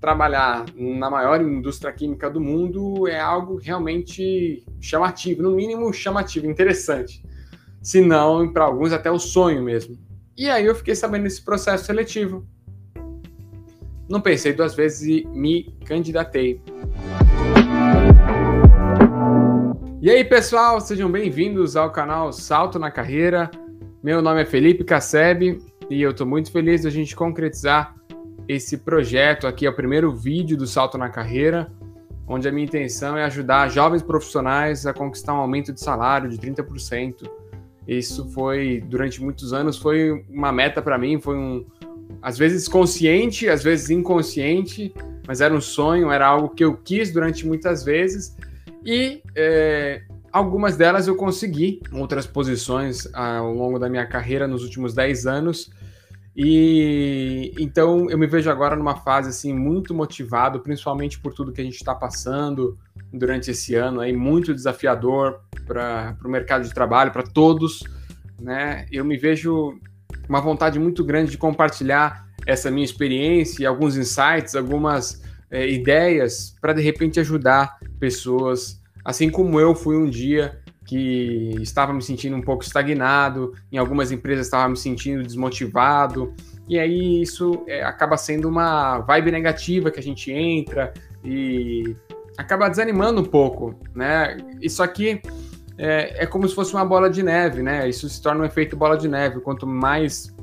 trabalhar na maior indústria química do mundo é algo realmente chamativo, no mínimo chamativo, interessante. Se não, para alguns, até o sonho mesmo. E aí eu fiquei sabendo desse processo seletivo. Não pensei duas vezes e me candidatei. E aí, pessoal, sejam bem-vindos ao canal Salto na Carreira. Meu nome é Felipe Casseb e eu estou muito feliz da gente concretizar esse projeto aqui, é o primeiro vídeo do Salto na Carreira, onde a minha intenção é ajudar jovens profissionais a conquistar um aumento de salário de 30%. Isso foi, durante muitos anos, foi uma meta para mim, foi um, às vezes consciente, às vezes inconsciente, mas era um sonho, era algo que eu quis durante muitas vezes e é, algumas delas eu consegui, outras posições ao longo da minha carreira nos últimos 10 anos e então eu me vejo agora numa fase assim muito motivado, principalmente por tudo que a gente está passando durante esse ano aí muito desafiador para o mercado de trabalho para todos, né? Eu me vejo uma vontade muito grande de compartilhar essa minha experiência, alguns insights, algumas é, ideias para de repente ajudar pessoas, assim como eu fui um dia que estava me sentindo um pouco estagnado, em algumas empresas estava me sentindo desmotivado, e aí isso é, acaba sendo uma vibe negativa que a gente entra e acaba desanimando um pouco, né? Isso aqui é, é como se fosse uma bola de neve, né? Isso se torna um efeito bola de neve. Quanto mais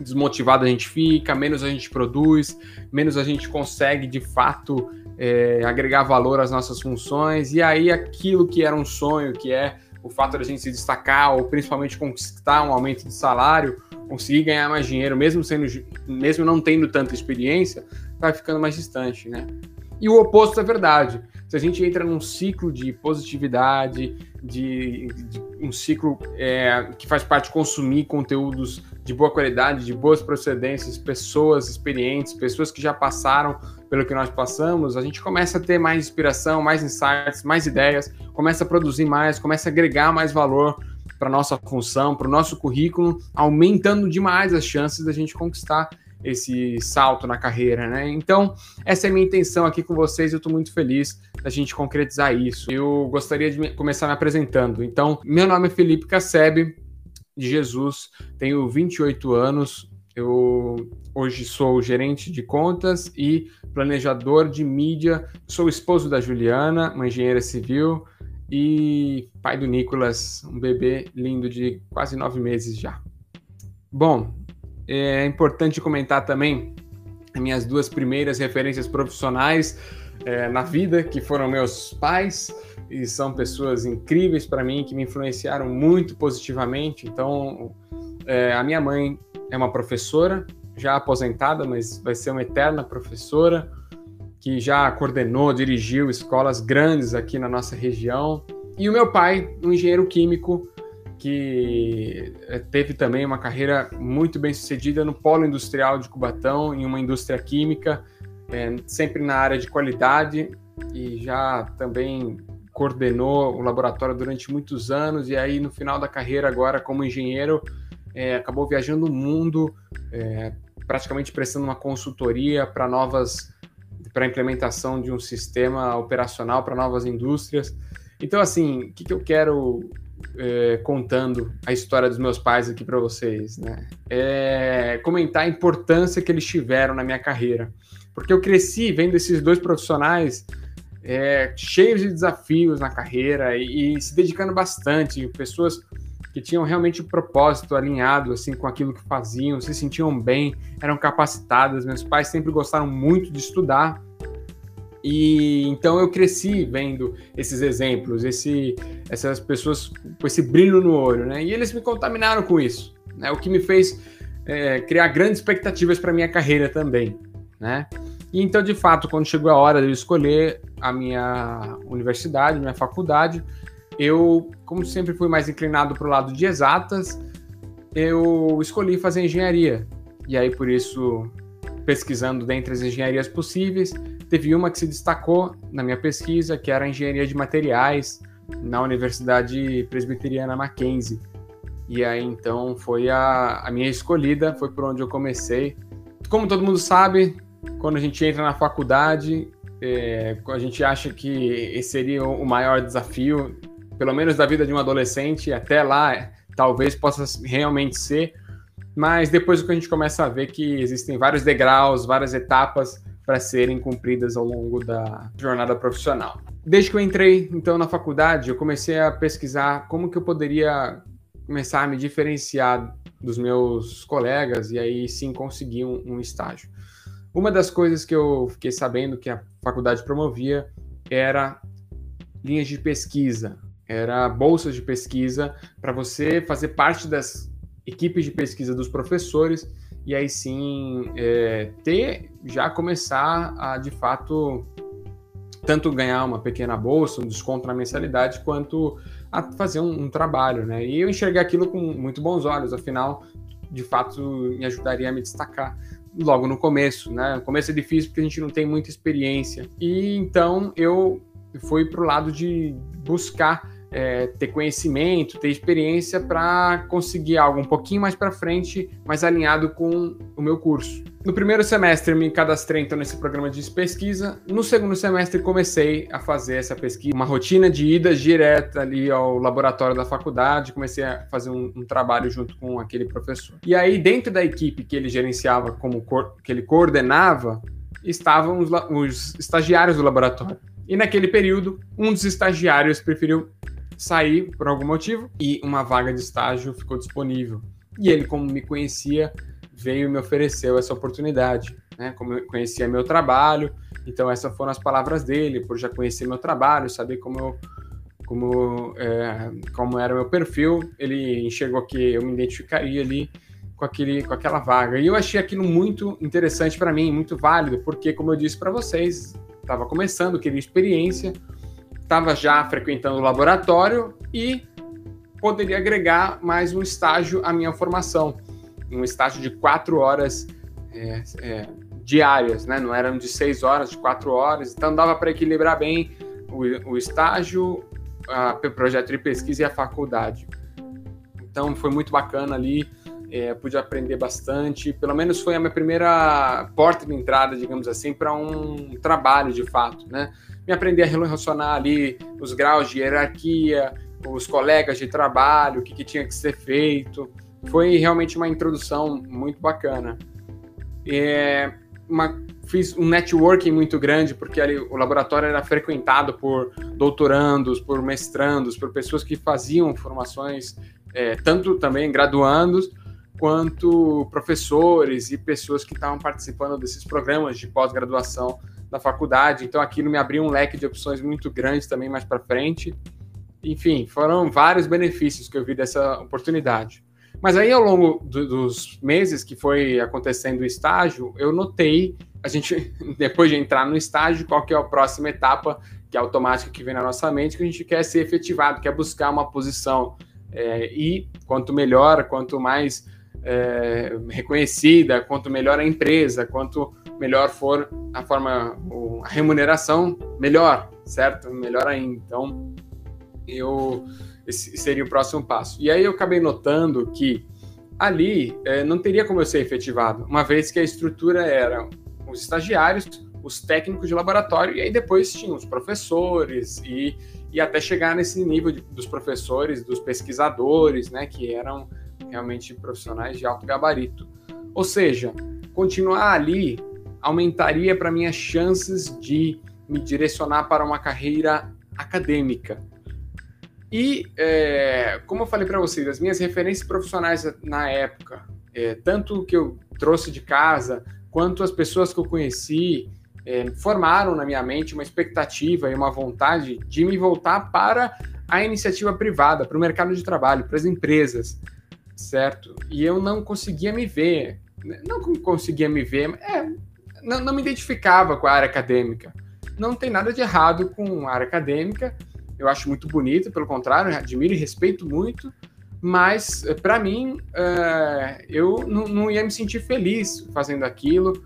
desmotivado a gente fica, menos a gente produz, menos a gente consegue de fato é, agregar valor às nossas funções, e aí aquilo que era um sonho, que é o fato da gente se destacar, ou principalmente conquistar um aumento de salário, conseguir ganhar mais dinheiro, mesmo sendo, mesmo não tendo tanta experiência, vai ficando mais distante, né? E o oposto é verdade. Se a gente entra num ciclo de positividade, de, de um ciclo é, que faz parte de consumir conteúdos de boa qualidade, de boas procedências, pessoas experientes, pessoas que já passaram pelo que nós passamos, a gente começa a ter mais inspiração, mais insights, mais ideias, começa a produzir mais, começa a agregar mais valor para nossa função, para o nosso currículo, aumentando demais as chances da gente conquistar esse salto na carreira, né? Então, essa é a minha intenção aqui com vocês, eu estou muito feliz da gente concretizar isso. Eu gostaria de começar me apresentando. Então, meu nome é Felipe Casseb, de Jesus, tenho 28 anos, eu hoje sou gerente de contas e planejador de mídia, sou esposo da Juliana, uma engenheira civil, e pai do Nicolas, um bebê lindo de quase nove meses já. Bom, é importante comentar também minhas duas primeiras referências profissionais é, na vida, que foram meus pais, e são pessoas incríveis para mim, que me influenciaram muito positivamente. Então, é, a minha mãe é uma professora, já aposentada, mas vai ser uma eterna professora, que já coordenou, dirigiu escolas grandes aqui na nossa região. E o meu pai, um engenheiro químico, que é, teve também uma carreira muito bem sucedida no polo industrial de Cubatão, em uma indústria química, é, sempre na área de qualidade, e já também coordenou o laboratório durante muitos anos e aí no final da carreira agora como engenheiro é, acabou viajando o mundo é, praticamente prestando uma consultoria para novas para implementação de um sistema operacional para novas indústrias. Então assim o que, que eu quero é, contando a história dos meus pais aqui para vocês né? É comentar a importância que eles tiveram na minha carreira. Porque eu cresci vendo esses dois profissionais é, cheios de desafios na carreira e, e, se dedicando bastante, pessoas que tinham realmente o um propósito alinhado assim com aquilo que faziam, se sentiam bem, eram capacitadas. Meus pais sempre gostaram muito de estudar e então eu cresci vendo esses exemplos, esse, essas pessoas com esse brilho no olho, né? E eles me contaminaram com isso, né? O que me fez é, criar grandes expectativas para minha carreira também, né? E então, de fato, quando chegou a hora de eu escolher a minha universidade, minha faculdade, eu, como sempre fui mais inclinado para o lado de exatas, eu escolhi fazer engenharia. E aí, por isso, pesquisando dentre as engenharias possíveis, teve uma que se destacou na minha pesquisa, que era a engenharia de materiais na Universidade Presbiteriana Mackenzie. E aí, então, foi a, a minha escolhida, foi por onde eu comecei. Como todo mundo sabe, quando a gente entra na faculdade, é, a gente acha que esse seria o maior desafio, pelo menos da vida de um adolescente, até lá talvez possa realmente ser, mas depois que a gente começa a ver que existem vários degraus, várias etapas para serem cumpridas ao longo da jornada profissional. Desde que eu entrei então na faculdade, eu comecei a pesquisar como que eu poderia começar a me diferenciar dos meus colegas e aí sim conseguir um, um estágio. Uma das coisas que eu fiquei sabendo que a faculdade promovia era linhas de pesquisa, era bolsas de pesquisa para você fazer parte das equipes de pesquisa dos professores e aí sim é, ter já começar a de fato tanto ganhar uma pequena bolsa, um desconto na mensalidade, quanto a fazer um, um, trabalho, né? E eu enxerguei aquilo com muito bons olhos, afinal, de fato, me ajudaria a me destacar logo no começo, né? No começo é difícil porque a gente não tem muita experiência. E então eu fui para o lado de buscar é, ter conhecimento, ter experiência para conseguir algo um pouquinho mais para frente, mais alinhado com o meu curso. No primeiro semestre me cadastrei então nesse programa de pesquisa. No segundo semestre comecei a fazer essa pesquisa, uma rotina de idas direta ali ao laboratório da faculdade, comecei a fazer um, um trabalho junto com aquele professor. E aí dentro da equipe que ele gerenciava, como que ele coordenava, estavam os, os estagiários do laboratório. E naquele período, um dos estagiários preferiu saí por algum motivo e uma vaga de estágio ficou disponível. E ele, como me conhecia, veio e me ofereceu essa oportunidade, né? Como eu conhecia meu trabalho, então essas foram as palavras dele, por já conhecer meu trabalho, saber como eu como, é, como era meu perfil, ele enxergou que eu me identificaria ali com, aquele, com aquela vaga. E eu achei aquilo muito interessante para mim, muito válido, porque, como eu disse para vocês, estava começando, queria experiência, estava já frequentando o laboratório e poderia agregar mais um estágio à minha formação, um estágio de quatro horas é, é, diárias, né? Não eram de seis horas, de quatro horas, então dava para equilibrar bem o, o estágio, o projeto de pesquisa e a faculdade. Então foi muito bacana ali, é, pude aprender bastante. Pelo menos foi a minha primeira porta de entrada, digamos assim, para um trabalho de fato, né? Me aprender a relacionar ali os graus de hierarquia, os colegas de trabalho, o que, que tinha que ser feito. Foi realmente uma introdução muito bacana. É, uma, fiz um networking muito grande, porque ali o laboratório era frequentado por doutorandos, por mestrandos, por pessoas que faziam formações, é, tanto também graduandos, quanto professores e pessoas que estavam participando desses programas de pós-graduação da faculdade. Então aquilo me abriu um leque de opções muito grande também mais para frente. Enfim, foram vários benefícios que eu vi dessa oportunidade. Mas aí, ao longo do, dos meses que foi acontecendo o estágio, eu notei, a gente, depois de entrar no estágio, qual que é a próxima etapa, que é automática que vem na nossa mente, que a gente quer ser efetivado, quer buscar uma posição. É, e quanto melhor, quanto mais é, reconhecida, quanto melhor a empresa, quanto melhor for a forma, a remuneração, melhor, certo? Melhor ainda. Então, eu esse seria o próximo passo. E aí eu acabei notando que ali é, não teria como eu ser efetivado, uma vez que a estrutura era os estagiários, os técnicos de laboratório, e aí depois tinha os professores, e, e até chegar nesse nível de, dos professores, dos pesquisadores, né, que eram realmente profissionais de alto gabarito. Ou seja, continuar ali aumentaria para minhas chances de me direcionar para uma carreira acadêmica. E, é, como eu falei para vocês, as minhas referências profissionais na época, é, tanto que eu trouxe de casa, quanto as pessoas que eu conheci, é, formaram na minha mente uma expectativa e uma vontade de me voltar para a iniciativa privada, para o mercado de trabalho, para as empresas, certo? E eu não conseguia me ver, não conseguia me ver, é, não, não me identificava com a área acadêmica. Não tem nada de errado com a área acadêmica, eu acho muito bonito, pelo contrário, admiro e respeito muito, mas para mim uh, eu não, não, ia me sentir feliz fazendo aquilo,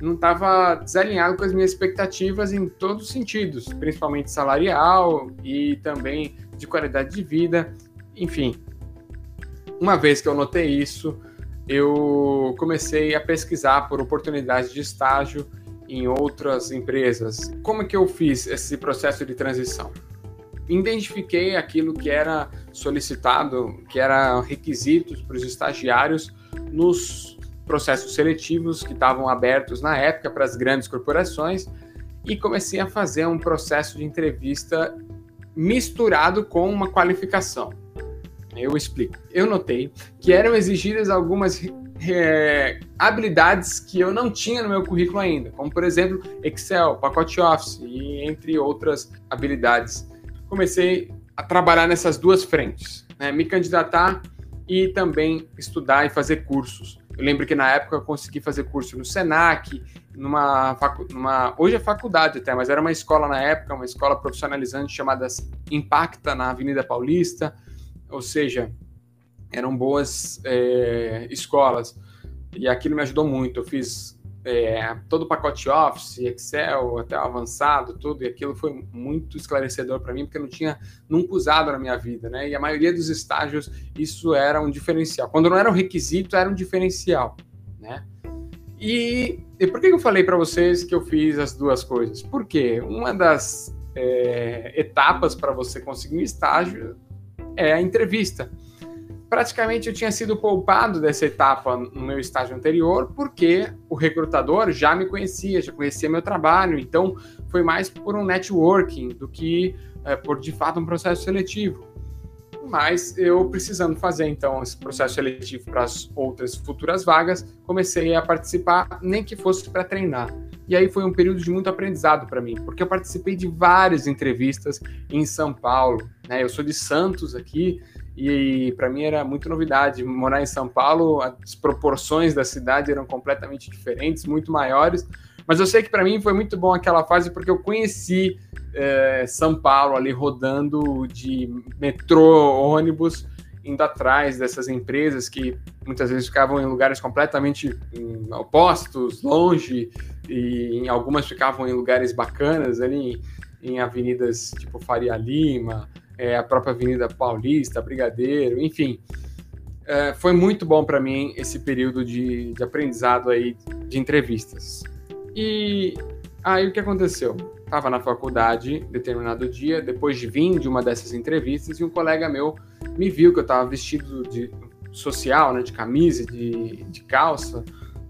não estava desalinhado com as minhas expectativas em todos os sentidos, principalmente salarial e também de qualidade de vida, enfim. Uma vez que eu notei isso, eu comecei a pesquisar por oportunidades de estágio em outras empresas. Como que eu fiz esse processo de transição? Identifiquei aquilo que era solicitado, que era requisitos para os estagiários nos processos seletivos que estavam abertos na época para as grandes corporações e comecei a fazer um processo de entrevista misturado com uma qualificação. Eu explico. Eu notei que eram exigidas algumas é, habilidades que eu não tinha no meu currículo ainda, como por exemplo Excel, pacote Office e entre outras habilidades. Comecei a trabalhar nessas duas frentes, né? me candidatar e também estudar e fazer cursos. Eu lembro que na época eu consegui fazer curso no Senac, numa, facu... numa hoje é faculdade até, mas era uma escola na época, uma escola profissionalizante chamada Impacta na Avenida Paulista, ou seja, eram boas é, escolas e aquilo me ajudou muito. Eu fiz é, todo o pacote Office, Excel, até avançado, tudo, e aquilo foi muito esclarecedor para mim, porque eu não tinha nunca usado na minha vida, né? E a maioria dos estágios isso era um diferencial. Quando não era um requisito, era um diferencial, né? E, e por que eu falei para vocês que eu fiz as duas coisas? Porque uma das é, etapas para você conseguir um estágio é a entrevista praticamente eu tinha sido poupado dessa etapa no meu estágio anterior, porque o recrutador já me conhecia, já conhecia meu trabalho, então foi mais por um networking do que é, por de fato um processo seletivo. Mas eu precisando fazer então esse processo seletivo para as outras futuras vagas, comecei a participar, nem que fosse para treinar. E aí foi um período de muito aprendizado para mim, porque eu participei de várias entrevistas em São Paulo. Né? Eu sou de Santos aqui, e para mim era muito novidade morar em São Paulo, as proporções da cidade eram completamente diferentes, muito maiores. Mas eu sei que para mim foi muito bom aquela fase porque eu conheci é, São Paulo ali rodando de metrô, ônibus, indo atrás dessas empresas que muitas vezes ficavam em lugares completamente hum, opostos, longe, e em algumas ficavam em lugares bacanas ali em, em avenidas tipo Faria Lima, é, a própria Avenida Paulista, Brigadeiro, enfim. É, foi muito bom para mim esse período de, de, aprendizado aí de entrevistas. E aí o que aconteceu? Estava na faculdade, determinado dia, depois de vir de uma dessas entrevistas, e um colega meu me viu que eu estava vestido de social, né, de camisa, de, de calça,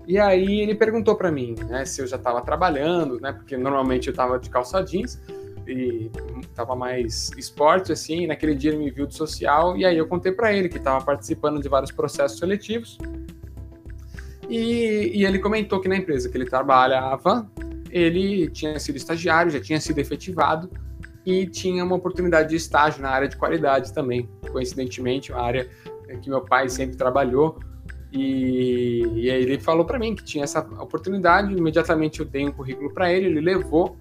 e aí ele perguntou para mim, né, se eu já estava trabalhando, né, porque normalmente eu estava de calça jeans, e tava mais esporte assim, naquele dia ele me viu de social e aí eu contei para ele que estava participando de vários processos seletivos. E, e, ele comentou que na empresa que ele trabalhava, ele tinha sido estagiário, já tinha sido efetivado e tinha uma oportunidade de estágio na área de qualidade também, coincidentemente, uma área que meu pai sempre trabalhou. E, e aí ele falou para mim que tinha essa oportunidade, imediatamente eu dei um currículo para ele, ele levou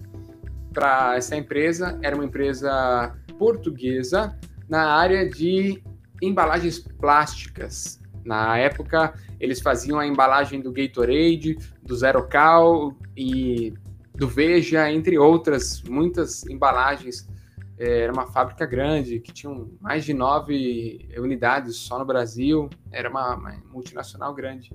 para essa empresa. Era uma empresa portuguesa na área de embalagens plásticas. Na época, eles faziam a embalagem do Gatorade, do Zero Cal e do Veja, entre outras muitas embalagens. É, era uma fábrica grande que tinha mais de nove unidades só no Brasil. Era uma, uma multinacional grande.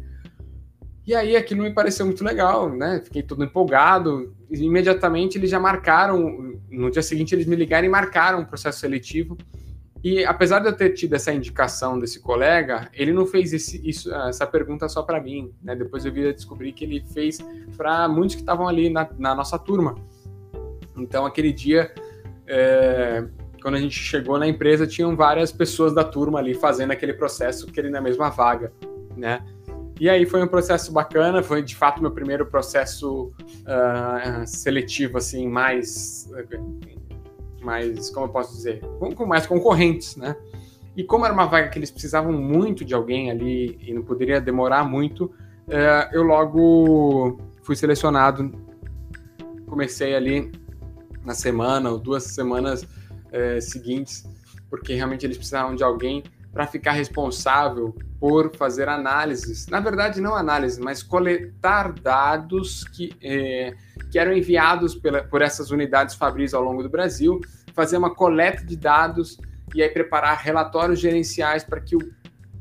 E aí aquilo me pareceu muito legal, né? Fiquei todo empolgado. Imediatamente eles já marcaram, no dia seguinte eles me ligaram e marcaram um processo seletivo. E apesar de eu ter tido essa indicação desse colega, ele não fez esse, isso, essa pergunta só para mim. Né? Depois eu vi descobrir que ele fez para muitos que estavam ali na, na, nossa turma. Então aquele dia, é, quando a gente chegou na empresa, tinham várias pessoas da turma ali fazendo aquele processo, que ele na mesma vaga, né? E aí foi um processo bacana, foi de fato meu primeiro processo uh, seletivo, assim, mais, mais, como eu posso dizer, com, mais concorrentes, né? E como era uma vaga que eles precisavam muito de alguém ali e não poderia demorar muito, uh, eu logo fui selecionado, comecei ali na semana ou duas semanas uh, seguintes, porque realmente eles precisavam de alguém para ficar responsável por fazer análises. Na verdade, não análise, mas coletar dados que, é, que eram enviados pela, por essas unidades Fabris ao longo do Brasil, fazer uma coleta de dados e aí preparar relatórios gerenciais para que o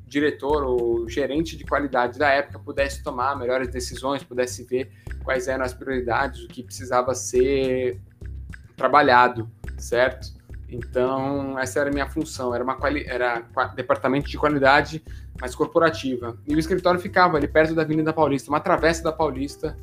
diretor ou gerente de qualidade da época pudesse tomar melhores decisões, pudesse ver quais eram as prioridades, o que precisava ser trabalhado, certo? Então, essa era a minha função, era uma quali era departamento de qualidade mais corporativa. E o escritório ficava ali perto da Avenida Paulista, uma travessa da Paulista,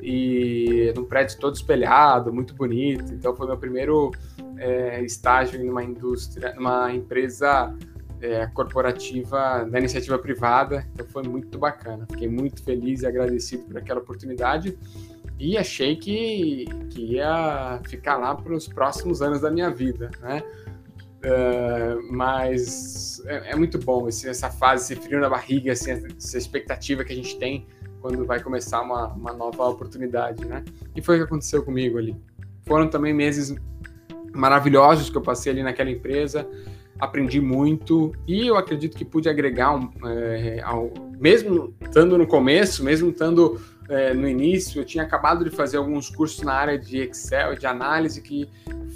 e num prédio todo espelhado, muito bonito. Então, foi meu primeiro é, estágio em uma indústria, numa empresa é, corporativa da iniciativa privada. Então, foi muito bacana. Fiquei muito feliz e agradecido por aquela oportunidade e achei que, que ia ficar lá para os próximos anos da minha vida, né? Uh, mas é, é, muito bom esse, essa fase, esse frio na barriga, assim, essa expectativa que a gente tem quando vai começar uma, uma nova oportunidade, né? E foi o que aconteceu comigo ali. Foram também meses maravilhosos que eu passei ali naquela empresa, aprendi muito e eu acredito que pude agregar, um, é, ao, mesmo estando no começo, mesmo estando é, no início, eu tinha acabado de fazer alguns cursos na área de Excel, de análise, que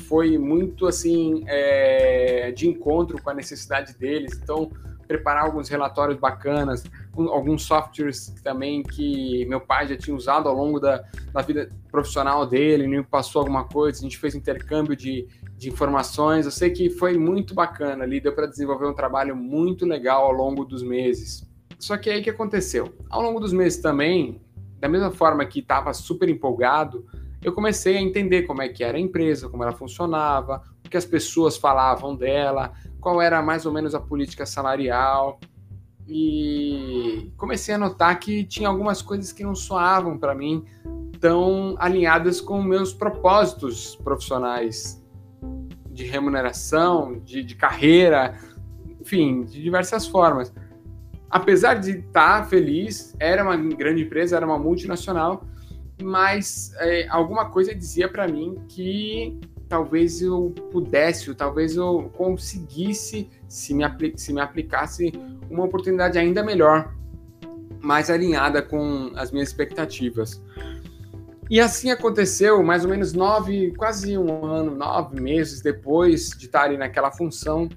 foi muito assim é, de encontro com a necessidade deles. Então, preparar alguns relatórios bacanas, alguns softwares também que meu pai já tinha usado ao longo da, da vida profissional dele, me passou alguma coisa, a gente fez intercâmbio de, de informações. Eu sei que foi muito bacana ali, deu para desenvolver um trabalho muito legal ao longo dos meses. Só que aí que aconteceu? Ao longo dos meses também, da mesma forma que estava super empolgado, eu comecei a entender como é que era a empresa, como ela funcionava, o que as pessoas falavam dela, qual era mais ou menos a política salarial. E comecei a notar que tinha algumas coisas que não soavam para mim tão alinhadas com meus propósitos profissionais de remuneração, de, de carreira, enfim, de diversas formas apesar de estar tá feliz, era uma grande empresa, era uma multinacional, mas é, alguma coisa dizia para mim que talvez eu pudesse, talvez eu conseguisse, se me, se me aplicasse, uma oportunidade ainda melhor, mais alinhada com as minhas expectativas. E assim aconteceu, mais ou menos nove, quase um ano, nove meses depois de estar ali naquela função,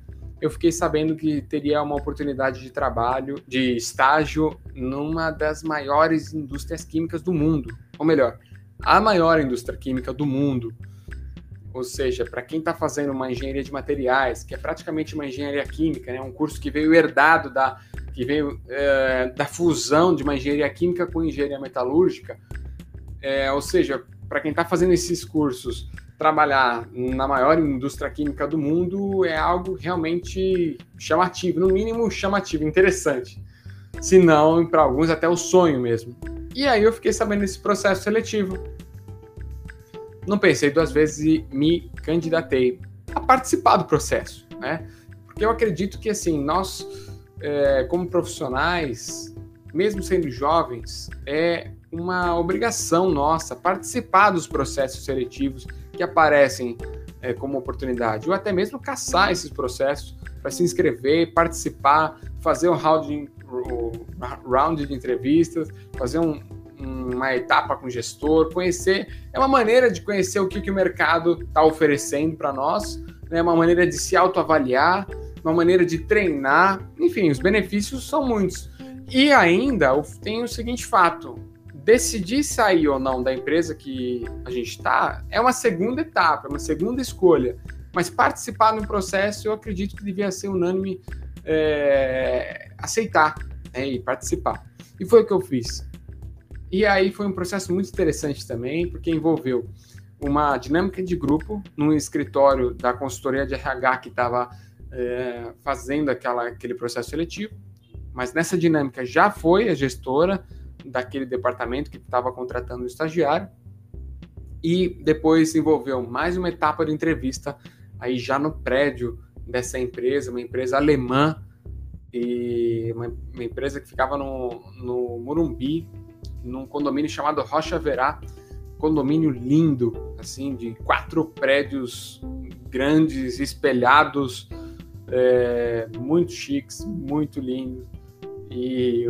eu fiquei sabendo que teria uma oportunidade de trabalho, de estágio, numa das maiores indústrias químicas do mundo. Ou melhor, a maior indústria química do mundo. Ou seja, para quem está fazendo uma engenharia de materiais, que é praticamente uma engenharia química, né, um curso que veio herdado da, que veio, é, da fusão de uma engenharia química com engenharia metalúrgica, é, ou seja, para quem está fazendo esses cursos trabalhar na maior indústria química do mundo é algo realmente chamativo, no mínimo chamativo, interessante. Se não, para alguns, até o sonho mesmo. E aí eu fiquei sabendo desse processo seletivo. Não pensei duas vezes e me candidatei a participar do processo, né? Porque eu acredito que, assim, nós, é, como profissionais, mesmo sendo jovens, é uma obrigação nossa participar dos processos seletivos que aparecem é, como oportunidade, ou até mesmo caçar esses processos para se inscrever, participar, fazer um round de, um round de entrevistas, fazer um, uma etapa com o gestor, conhecer. É uma maneira de conhecer o que, que o mercado está oferecendo para nós, é né? uma maneira de se autoavaliar, uma maneira de treinar. Enfim, os benefícios são muitos. E ainda tem o seguinte fato: decidir sair ou não da empresa que a gente está é uma segunda etapa, é uma segunda escolha. Mas participar no processo, eu acredito que devia ser unânime é, aceitar né, e participar. E foi o que eu fiz. E aí foi um processo muito interessante também, porque envolveu uma dinâmica de grupo num escritório da consultoria de RH que estava é, fazendo aquela, aquele processo seletivo. Mas nessa dinâmica já foi a gestora, daquele departamento que estava contratando o estagiário. E depois envolveu mais uma etapa de entrevista aí já no prédio dessa empresa, uma empresa alemã e uma, uma empresa que ficava no, no Morumbi, num condomínio chamado Rocha Verá, condomínio lindo, assim, de quatro prédios grandes, espelhados, é, muito chiques, muito lindos. E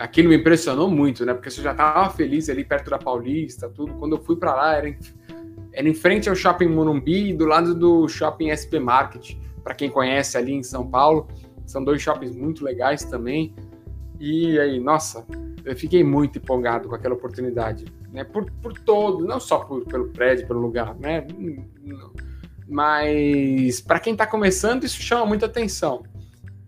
aquilo me impressionou muito, né? Porque você já estava feliz ali perto da Paulista, tudo. Quando eu fui para lá, era em, era em frente ao Shopping Morumbi, do lado do Shopping SP Market. Para quem conhece ali em São Paulo, São dois shoppings muito legais também. E aí, nossa, eu fiquei muito empolgado com aquela oportunidade, né? Por, por todo, não só por, pelo prédio, pelo lugar, né? Mas para quem está começando, isso chama muita atenção.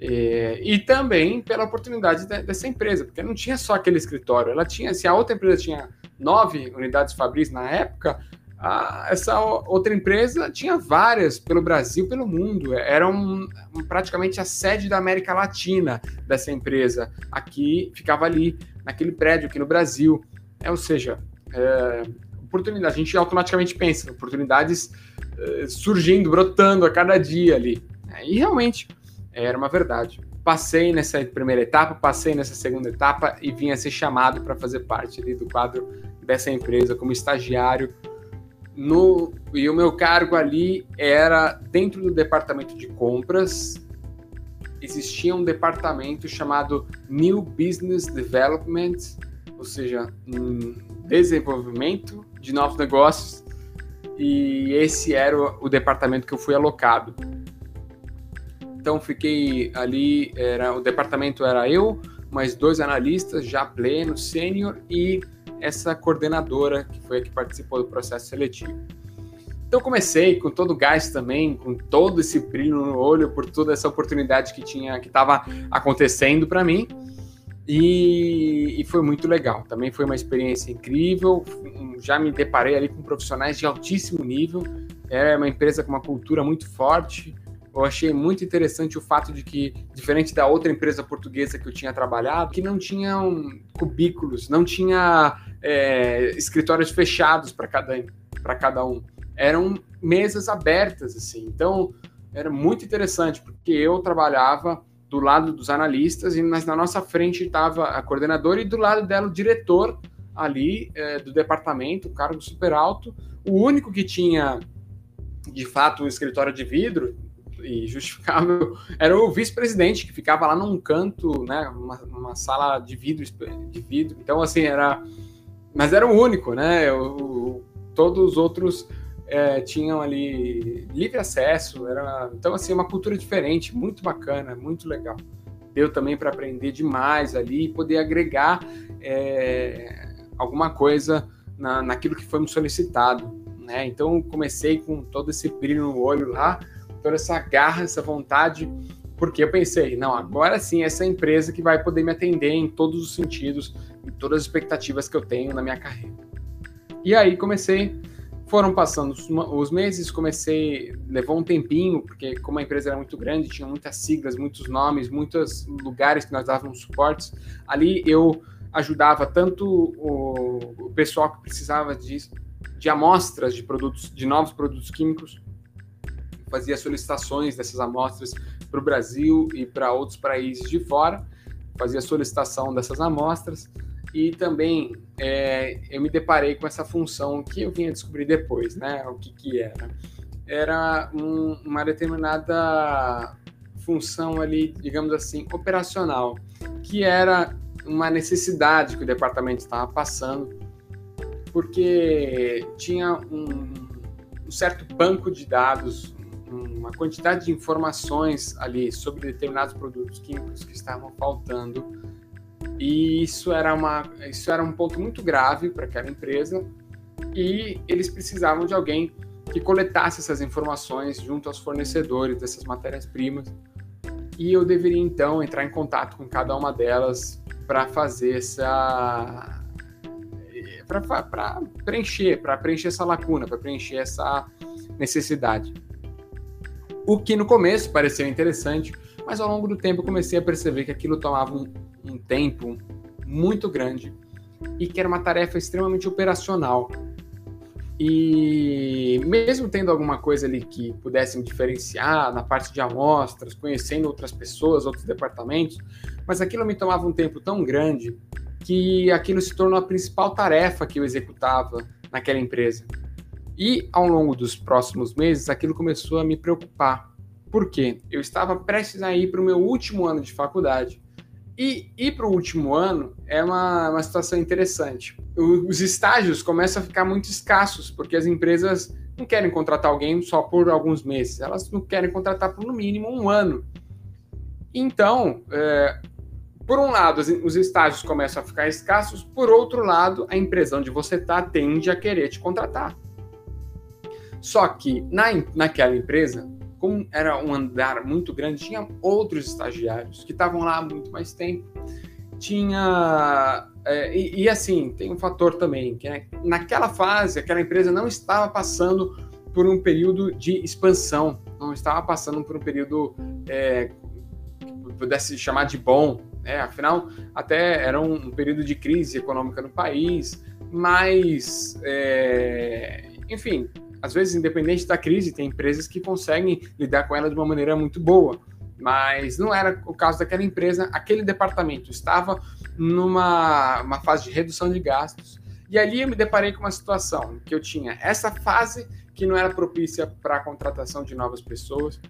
É, e também pela oportunidade de, dessa empresa, porque não tinha só aquele escritório, ela tinha, se a outra empresa tinha nove unidades Fabris na época, a, essa outra empresa tinha várias pelo Brasil, pelo mundo. Era um, praticamente a sede da América Latina dessa empresa. Aqui ficava ali, naquele prédio aqui no Brasil. É, ou seja, é, oportunidade. A gente automaticamente pensa oportunidades é, surgindo, brotando a cada dia ali. E realmente era uma verdade. Passei nessa primeira etapa, passei nessa segunda etapa e vim a ser chamado para fazer parte ali do quadro dessa empresa como estagiário. No, e o meu cargo ali era dentro do departamento de compras. Existia um departamento chamado New Business Development, ou seja, um desenvolvimento de novos negócios. E esse era o, o departamento que eu fui alocado. Então fiquei ali, era o departamento era eu, mais dois analistas já pleno, sênior e essa coordenadora que foi a que participou do processo seletivo. Então comecei com todo o gás também, com todo esse brilho no olho por toda essa oportunidade que tinha, que estava acontecendo para mim. E, e, foi muito legal. Também foi uma experiência incrível. Já me deparei ali com profissionais de altíssimo nível. É uma empresa com uma cultura muito forte, eu achei muito interessante o fato de que, diferente da outra empresa portuguesa que eu tinha trabalhado, que não tinham cubículos, não tinha é, escritórios fechados para cada, cada um. Eram mesas abertas, assim. Então, era muito interessante, porque eu trabalhava do lado dos analistas, e mas na nossa frente estava a coordenadora e do lado dela o diretor ali é, do departamento, cargo super alto. O único que tinha, de fato, um escritório de vidro e justificável era o vice-presidente que ficava lá num canto, né, uma, uma, sala de vidro, de vidro. Então assim era, mas era o único, né? O, todos os outros é, tinham ali livre acesso. Era então assim uma cultura diferente, muito bacana, muito legal. Deu também para aprender demais ali e poder agregar é, alguma coisa na, naquilo que foi me solicitado. Né? Então comecei com todo esse brilho no olho lá toda essa garra, essa vontade, porque eu pensei, não, agora sim essa é a empresa que vai poder me atender em todos os sentidos, em todas as expectativas que eu tenho na minha carreira. E aí comecei, foram passando os meses, comecei, levou um tempinho, porque como a empresa era muito grande, tinha muitas siglas, muitos nomes, muitos lugares que nós dávamos suportes, ali eu ajudava tanto o, pessoal que precisava de, de amostras de produtos, de novos produtos químicos, fazia solicitações dessas amostras para o Brasil e para outros países de fora, fazia solicitação dessas amostras e também é, eu me deparei com essa função que eu vinha descobrir depois, né? O que, que era? Era um, uma determinada função ali, digamos assim, operacional, que era uma necessidade que o departamento estava passando, porque tinha um, um certo banco de dados uma quantidade de informações ali sobre determinados produtos químicos que estavam faltando. E isso era, uma, isso era um ponto muito grave para aquela empresa e eles precisavam de alguém que coletasse essas informações junto aos fornecedores dessas matérias-primas. E eu deveria então entrar em contato com cada uma delas para fazer essa para preencher, para preencher essa lacuna, para preencher essa necessidade. O que no começo pareceu interessante, mas ao longo do tempo eu comecei a perceber que aquilo tomava um, um tempo muito grande e que era uma tarefa extremamente operacional. E mesmo tendo alguma coisa ali que pudesse me diferenciar na parte de amostras, conhecendo outras pessoas, outros departamentos, mas aquilo me tomava um tempo tão grande que aquilo se tornou a principal tarefa que eu executava naquela empresa. E ao longo dos próximos meses, aquilo começou a me preocupar. Por quê? Eu estava prestes a ir para o meu último ano de faculdade. E ir para o último ano é uma, uma situação interessante. Os estágios começam a ficar muito escassos, porque as empresas não querem contratar alguém só por alguns meses, elas não querem contratar por no mínimo um ano. Então, é, por um lado, os estágios começam a ficar escassos, por outro lado, a empresa onde você está tende a querer te contratar. Só que na, naquela empresa, como era um andar muito grande, tinha outros estagiários que estavam lá há muito mais tempo. Tinha. É, e, e, assim, tem um fator também, que é, naquela fase, aquela empresa não estava passando por um período de expansão, não estava passando por um período é, que pudesse chamar de bom, né? Afinal, até era um, período de crise econômica no país, mas, é, enfim, às vezes, independente da crise, tem empresas que conseguem lidar com ela de uma maneira muito boa. Mas não era o caso daquela empresa. Aquele departamento estava numa fase de redução de gastos. E ali eu me deparei com uma situação que eu tinha essa fase que não era propícia para a contratação de novas pessoas,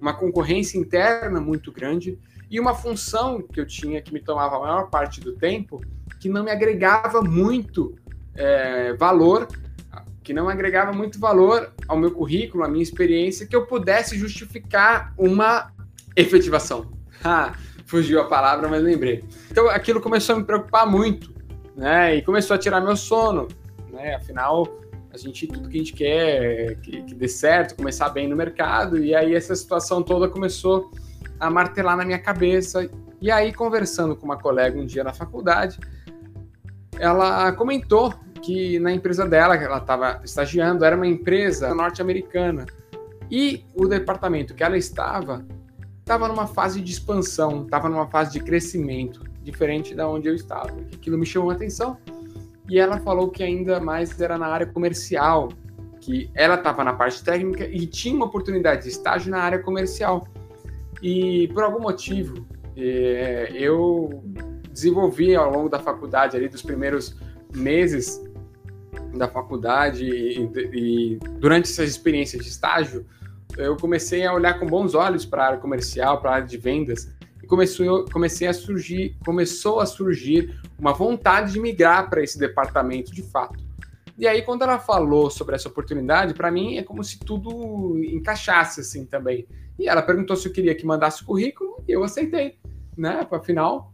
uma concorrência interna muito grande e uma função que eu tinha que me tomava a maior parte do tempo que não me agregava muito é, valor, que não agregava muito valor ao meu currículo, à minha experiência, que eu pudesse justificar uma efetivação. Ah, fugiu a palavra, mas lembrei. Então aquilo começou a me preocupar muito, né? E começou a tirar meu sono, né? Afinal, a gente tudo que a gente quer que, que dê certo, começar bem no mercado, e aí essa situação toda começou a martelar na minha cabeça. E aí, conversando com uma colega um dia na faculdade, ela comentou que na empresa dela, que ela estava estagiando, era uma empresa norte-americana. E o departamento que ela estava estava numa fase de expansão, estava numa fase de crescimento, diferente da onde eu estava. Aquilo me chamou a atenção. E ela falou que ainda mais era na área comercial, que ela estava na parte técnica e tinha uma oportunidade de estágio na área comercial. E por algum motivo, é, eu desenvolvi ao longo da faculdade, ali dos primeiros meses da faculdade e, e durante essas experiências de estágio, eu comecei a olhar com bons olhos para a área comercial, para a área de vendas, e começou, comecei a surgir, começou a surgir uma vontade de migrar para esse departamento de fato. E aí, quando ela falou sobre essa oportunidade, para mim é como se tudo encaixasse assim também. E ela perguntou se eu queria que mandasse o currículo e eu aceitei, né? Afinal,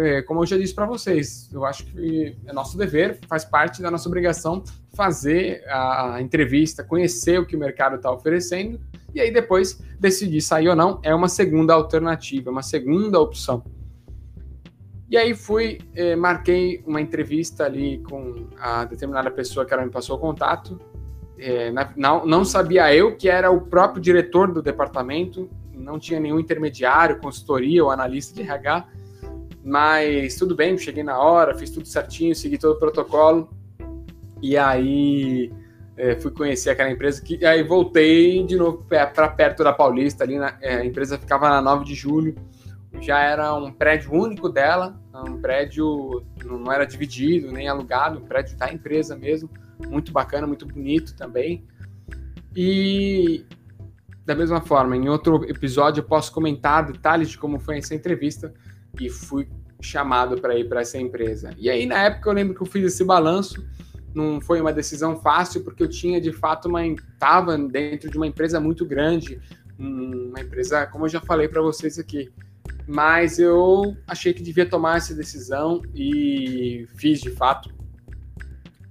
é, como eu já disse para vocês, eu acho que é nosso dever, faz parte da nossa obrigação fazer a entrevista, conhecer o que o mercado está oferecendo e aí depois decidir sair ou não. É uma segunda alternativa, uma segunda opção. E aí fui, eh, marquei uma entrevista ali com a determinada pessoa que ela me passou o contato. Não, não sabia eu que era o próprio diretor do departamento, não tinha nenhum intermediário, consultoria ou analista de RH, mas tudo bem, cheguei na hora, fiz tudo certinho, segui todo o protocolo. E aí eh, fui conhecer aquela empresa que aí voltei de novo para perto da Paulista ali na, eh, a empresa ficava na 9 de julho já era um prédio único dela, um prédio não era dividido nem alugado, um prédio da empresa mesmo, muito bacana, muito bonito também. E da mesma forma, em outro episódio eu posso comentar detalhes de como foi essa entrevista e fui chamado para ir para essa empresa. E aí na época eu lembro que eu fiz esse balanço, não foi uma decisão fácil porque eu tinha de fato uma estava dentro de uma empresa muito grande, uma empresa, como eu já falei para vocês aqui, mas eu achei que devia tomar essa decisão e fiz de fato.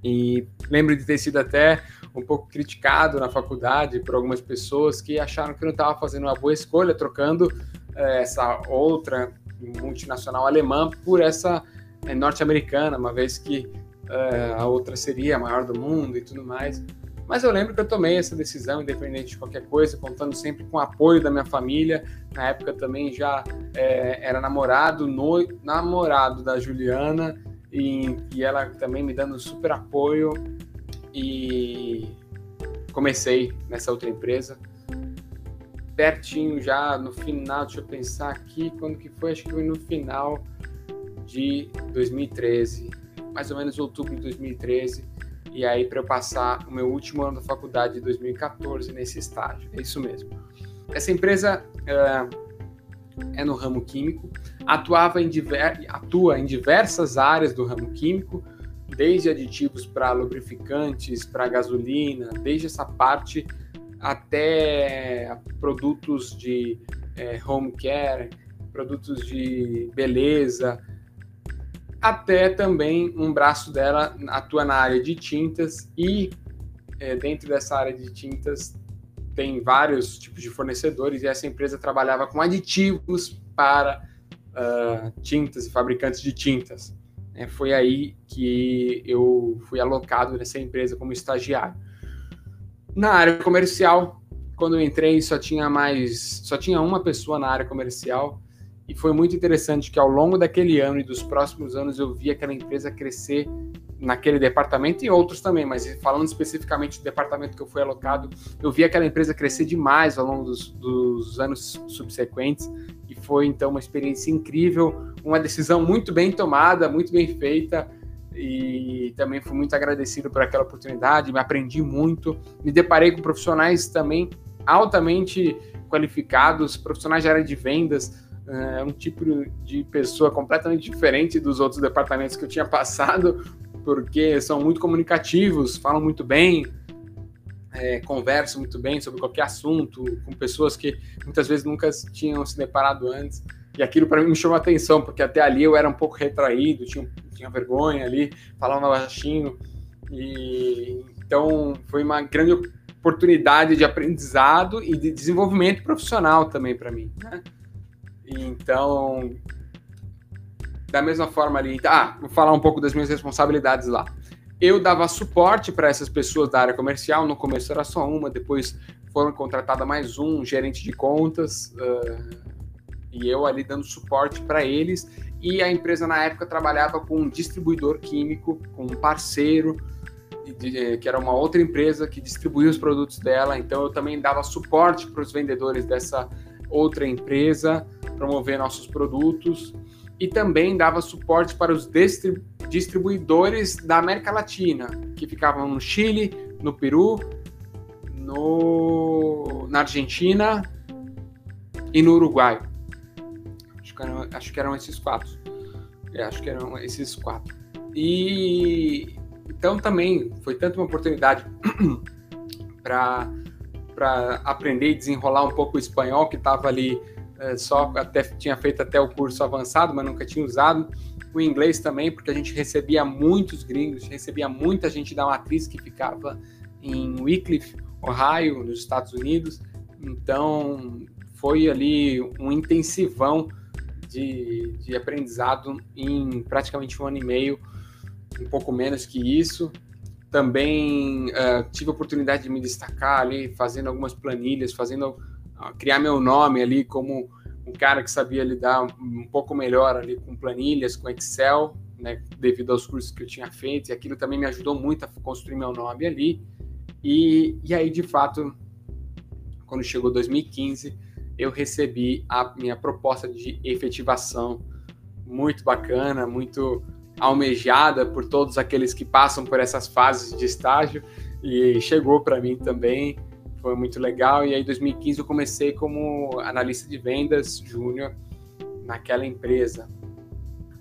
E lembro de ter sido até um pouco criticado na faculdade por algumas pessoas que acharam que eu não estava fazendo uma boa escolha, trocando é, essa outra multinacional alemã por essa é, norte-americana, uma vez que é, a outra seria a maior do mundo e tudo mais. Mas eu lembro que eu tomei essa decisão, independente de qualquer coisa, contando sempre com o apoio da minha família. Na época também já é, era namorado, no, namorado da Juliana, e, e ela também me dando super apoio. E comecei nessa outra empresa. Pertinho já no final, deixa eu pensar aqui, quando que foi? Acho que foi no final de 2013, mais ou menos outubro de 2013 e aí para eu passar o meu último ano da faculdade de 2014 nesse estágio. É isso mesmo. Essa empresa é, é no ramo químico, atuava em diver, atua em diversas áreas do ramo químico, desde aditivos para lubrificantes, para gasolina, desde essa parte até produtos de é, home care, produtos de beleza, até também um braço dela atua na área de tintas e é, dentro dessa área de tintas tem vários tipos de fornecedores e essa empresa trabalhava com aditivos para uh, tintas e fabricantes de tintas. É, foi aí que eu fui alocado nessa empresa como estagiário. Na área comercial, quando eu entrei, só tinha mais, só tinha uma pessoa na área comercial. E foi muito interessante que ao longo daquele ano e dos próximos anos eu vi aquela empresa crescer naquele departamento e outros também, mas falando especificamente do departamento que eu fui alocado, eu vi aquela empresa crescer demais ao longo dos, dos anos subsequentes. E foi então uma experiência incrível, uma decisão muito bem tomada, muito bem feita e também fui muito agradecido por aquela oportunidade, me aprendi muito, me deparei com profissionais também altamente qualificados, profissionais de área de vendas, é um tipo de pessoa completamente diferente dos outros departamentos que eu tinha passado, porque são muito comunicativos, falam muito bem, é, conversam muito bem sobre qualquer assunto, com pessoas que muitas vezes nunca tinham se deparado antes. E aquilo para mim me chamou a atenção, porque até ali eu era um pouco retraído, tinha, tinha vergonha ali, falava baixinho. E então foi uma grande oportunidade de aprendizado e de desenvolvimento profissional também para mim. Né? Então, da mesma forma ali, ah, vou falar um pouco das minhas responsabilidades lá. Eu dava suporte para essas pessoas da área comercial, no começo era só uma, depois foram contratada mais um, gerente de contas, uh, e eu ali dando suporte para eles. E a empresa na época trabalhava com um distribuidor químico, com um parceiro, que era uma outra empresa que distribuía os produtos dela, então eu também dava suporte para os vendedores dessa outra empresa promover nossos produtos e também dava suporte para os distribuidores da América Latina, que ficavam no Chile, no Peru, no, na Argentina e no Uruguai. Acho que eram, acho que eram esses quatro. É, acho que eram esses quatro. E então também foi tanto uma oportunidade para aprender e desenrolar um pouco o espanhol que estava ali é, só até tinha feito até o curso avançado, mas nunca tinha usado. O inglês também, porque a gente recebia muitos gringos, recebia muita gente da matriz que ficava em Wycliffe, Ohio, nos Estados Unidos. Então foi ali um intensivão de, de aprendizado em praticamente um ano e meio, um pouco menos que isso. Também uh, tive a oportunidade de me destacar ali, fazendo algumas planilhas, fazendo criar meu nome ali como um cara que sabia lidar um pouco melhor ali com planilhas, com Excel, né, devido aos cursos que eu tinha feito, e aquilo também me ajudou muito a construir meu nome ali. E, e aí, de fato, quando chegou 2015, eu recebi a minha proposta de efetivação, muito bacana, muito almejada por todos aqueles que passam por essas fases de estágio, e chegou para mim também foi muito legal. E aí, em 2015, eu comecei como analista de vendas júnior naquela empresa.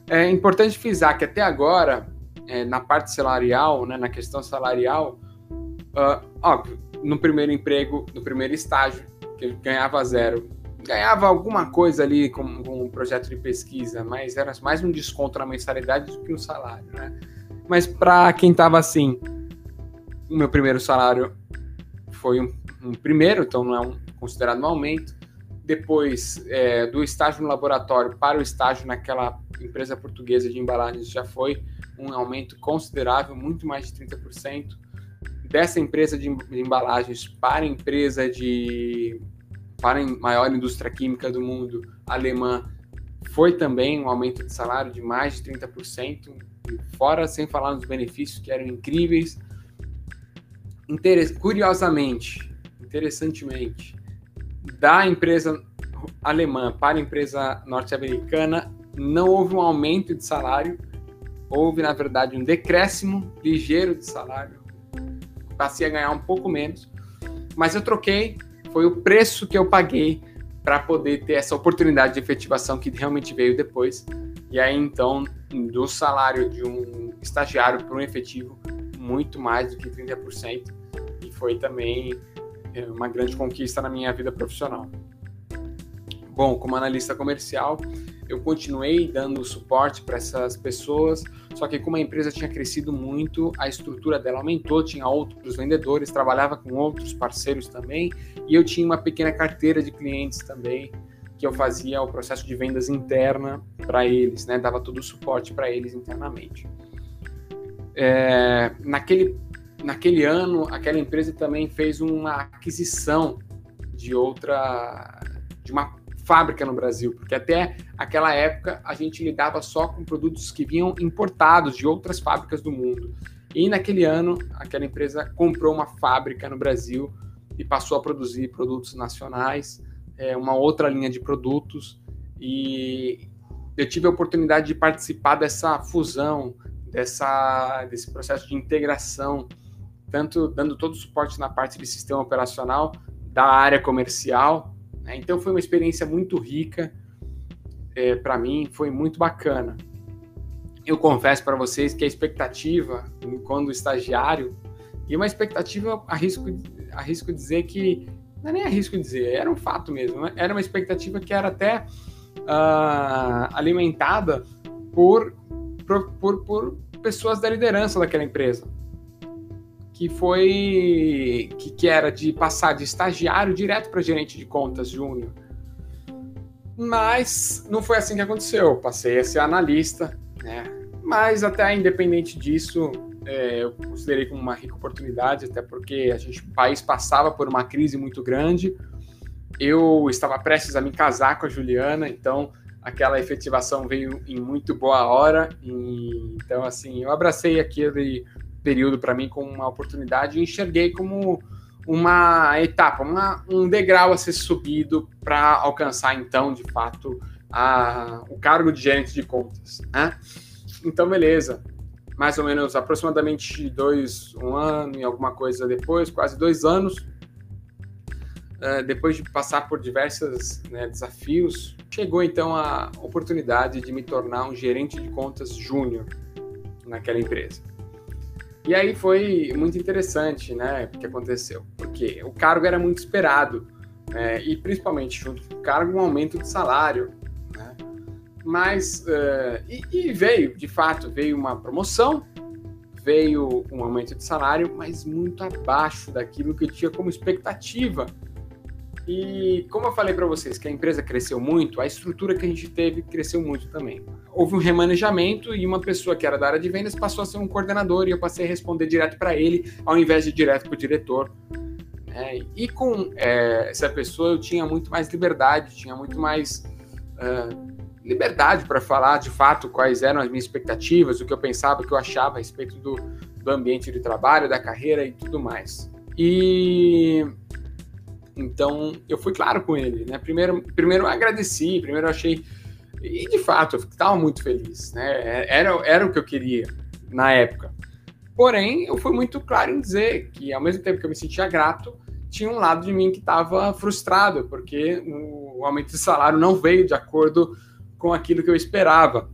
É importante frisar que até agora, é, na parte salarial, né, na questão salarial, uh, óbvio, no primeiro emprego, no primeiro estágio, que ganhava zero, ganhava alguma coisa ali com, com um projeto de pesquisa, mas era mais um desconto na mensalidade do que um salário, né? Mas para quem estava assim, o meu primeiro salário foi um um primeiro, então não é um, considerado um aumento. Depois, é, do estágio no laboratório para o estágio naquela empresa portuguesa de embalagens, já foi um aumento considerável, muito mais de 30%. Dessa empresa de embalagens para a empresa de para a maior indústria química do mundo, alemã, foi também um aumento de salário de mais de 30%, fora sem falar nos benefícios que eram incríveis. Curiosamente, interessantemente, da empresa alemã para a empresa norte-americana, não houve um aumento de salário, houve, na verdade, um decréscimo ligeiro de salário. Passei a ganhar um pouco menos, mas eu troquei, foi o preço que eu paguei para poder ter essa oportunidade de efetivação que realmente veio depois. E aí, então, do salário de um estagiário para um efetivo, muito mais do que 30%. E foi também é uma grande conquista na minha vida profissional. Bom, como analista comercial, eu continuei dando suporte para essas pessoas, só que como a empresa tinha crescido muito, a estrutura dela aumentou, tinha outros vendedores, trabalhava com outros parceiros também, e eu tinha uma pequena carteira de clientes também, que eu fazia o processo de vendas interna para eles, né? Dava todo o suporte para eles internamente. É, naquele, naquele ano, aquela empresa também fez uma aquisição de outra, de uma fábrica no Brasil, porque até aquela época a gente lidava só com produtos que vinham importados de outras fábricas do mundo. E naquele ano, aquela empresa comprou uma fábrica no Brasil e passou a produzir produtos nacionais, é, uma outra linha de produtos. E eu tive a oportunidade de participar dessa fusão, dessa, desse processo de integração, tanto dando todo o suporte na parte de sistema operacional da área comercial né? Então foi uma experiência muito rica é, para mim, foi muito bacana. Eu confesso para vocês que a expectativa, quando estagiário, e uma expectativa, arrisco, arrisco dizer que, não é nem arrisco dizer, era um fato mesmo, né? era uma expectativa que era até uh, alimentada por, por, por, por pessoas da liderança daquela empresa que foi que, que era de passar de estagiário direto para gerente de contas júnior. Mas não foi assim que aconteceu. Passei a ser analista, né? Mas até independente disso, é, eu considerei como uma rica oportunidade, até porque a gente, o país passava por uma crise muito grande. Eu estava prestes a me casar com a Juliana, então aquela efetivação veio em muito boa hora. E, então, assim, eu abracei aquele período para mim como uma oportunidade e enxerguei como uma etapa, uma, um degrau a ser subido para alcançar então, de fato, a, o cargo de gerente de contas. Né? Então, beleza. Mais ou menos aproximadamente dois, um ano e alguma coisa depois, quase dois anos, uh, depois de passar por diversos né, desafios, chegou então a oportunidade de me tornar um gerente de contas júnior naquela empresa. E aí foi muito interessante, né, o que aconteceu, porque o cargo era muito esperado, né, e principalmente junto com o cargo um aumento de salário, né, mas, uh, e, e veio, de fato, veio uma promoção, veio um aumento de salário, mas muito abaixo daquilo que eu tinha como expectativa e como eu falei para vocês que a empresa cresceu muito, a estrutura que a gente teve cresceu muito também. Houve um remanejamento e uma pessoa que era da área de vendas passou a ser um coordenador e eu passei a responder direto para ele, ao invés de direto para o diretor. É, e com é, essa pessoa eu tinha muito mais liberdade, tinha muito mais uh, liberdade para falar de fato quais eram as minhas expectativas, o que eu pensava, o que eu achava a respeito do, do ambiente de trabalho, da carreira e tudo mais. E então, eu fui claro com ele, né? Primeiro, primeiro eu agradeci, primeiro eu achei... E, de fato, eu estava muito feliz, né? Era, era o que eu queria na época. Porém, eu fui muito claro em dizer que, ao mesmo tempo que eu me sentia grato, tinha um lado de mim que estava frustrado, porque o aumento de salário não veio de acordo com aquilo que eu esperava.